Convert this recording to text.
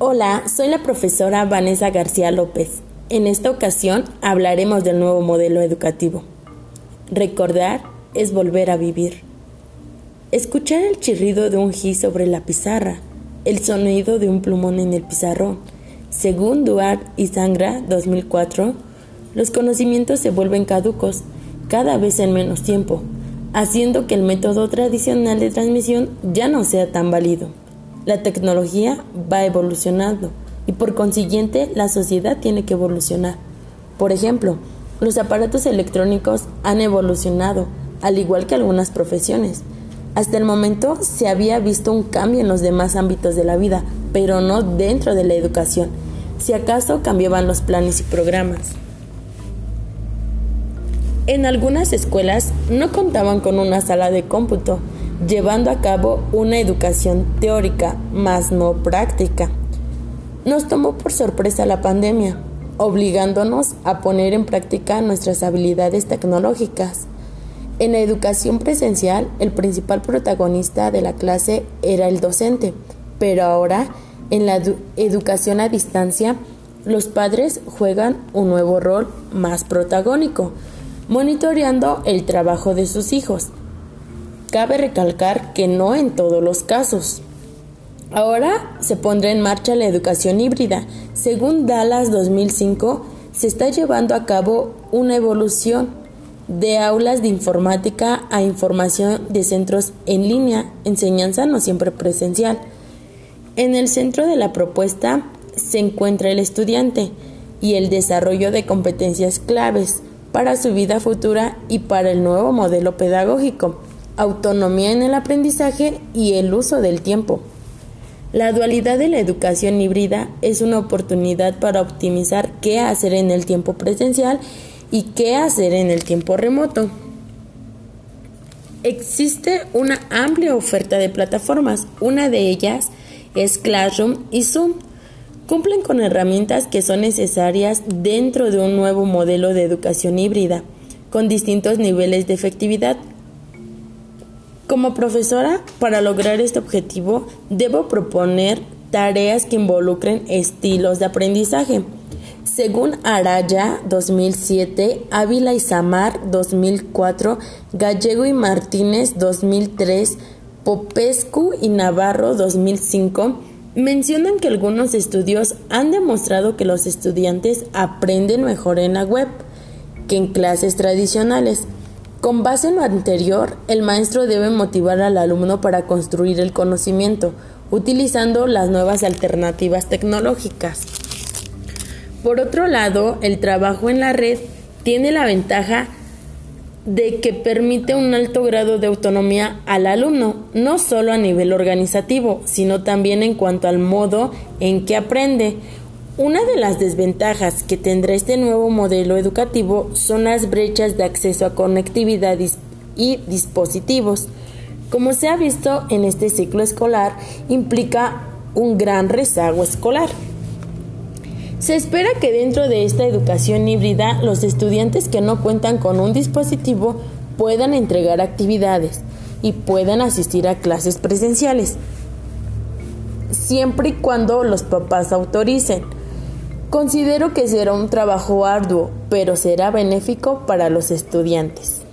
Hola, soy la profesora Vanessa García López. En esta ocasión hablaremos del nuevo modelo educativo. Recordar es volver a vivir. Escuchar el chirrido de un gis sobre la pizarra, el sonido de un plumón en el pizarrón. Según Duarte y Sangra 2004, los conocimientos se vuelven caducos cada vez en menos tiempo, haciendo que el método tradicional de transmisión ya no sea tan válido. La tecnología va evolucionando y por consiguiente la sociedad tiene que evolucionar. Por ejemplo, los aparatos electrónicos han evolucionado, al igual que algunas profesiones. Hasta el momento se había visto un cambio en los demás ámbitos de la vida, pero no dentro de la educación. Si acaso cambiaban los planes y programas. En algunas escuelas no contaban con una sala de cómputo, llevando a cabo una educación teórica, más no práctica. Nos tomó por sorpresa la pandemia, obligándonos a poner en práctica nuestras habilidades tecnológicas. En la educación presencial, el principal protagonista de la clase era el docente, pero ahora, en la educación a distancia, los padres juegan un nuevo rol más protagónico, monitoreando el trabajo de sus hijos Cabe recalcar que no en todos los casos. Ahora se pondrá en marcha la educación híbrida. Según Dallas 2005, se está llevando a cabo una evolución de aulas de informática a información de centros en línea, enseñanza no siempre presencial. En el centro de la propuesta se encuentra el estudiante y el desarrollo de competencias claves para su vida futura y para el nuevo modelo pedagógico autonomía en el aprendizaje y el uso del tiempo. La dualidad de la educación híbrida es una oportunidad para optimizar qué hacer en el tiempo presencial y qué hacer en el tiempo remoto. Existe una amplia oferta de plataformas, una de ellas es Classroom y Zoom. Cumplen con herramientas que son necesarias dentro de un nuevo modelo de educación híbrida, con distintos niveles de efectividad como profesora, para lograr este objetivo, debo proponer tareas que involucren estilos de aprendizaje. Según Araya 2007, Ávila y Samar 2004, Gallego y Martínez 2003, Popescu y Navarro 2005, mencionan que algunos estudios han demostrado que los estudiantes aprenden mejor en la web que en clases tradicionales. Con base en lo anterior, el maestro debe motivar al alumno para construir el conocimiento, utilizando las nuevas alternativas tecnológicas. Por otro lado, el trabajo en la red tiene la ventaja de que permite un alto grado de autonomía al alumno, no solo a nivel organizativo, sino también en cuanto al modo en que aprende, una de las desventajas que tendrá este nuevo modelo educativo son las brechas de acceso a conectividad y dispositivos. Como se ha visto en este ciclo escolar, implica un gran rezago escolar. Se espera que dentro de esta educación híbrida los estudiantes que no cuentan con un dispositivo puedan entregar actividades y puedan asistir a clases presenciales, siempre y cuando los papás autoricen. Considero que será un trabajo arduo, pero será benéfico para los estudiantes.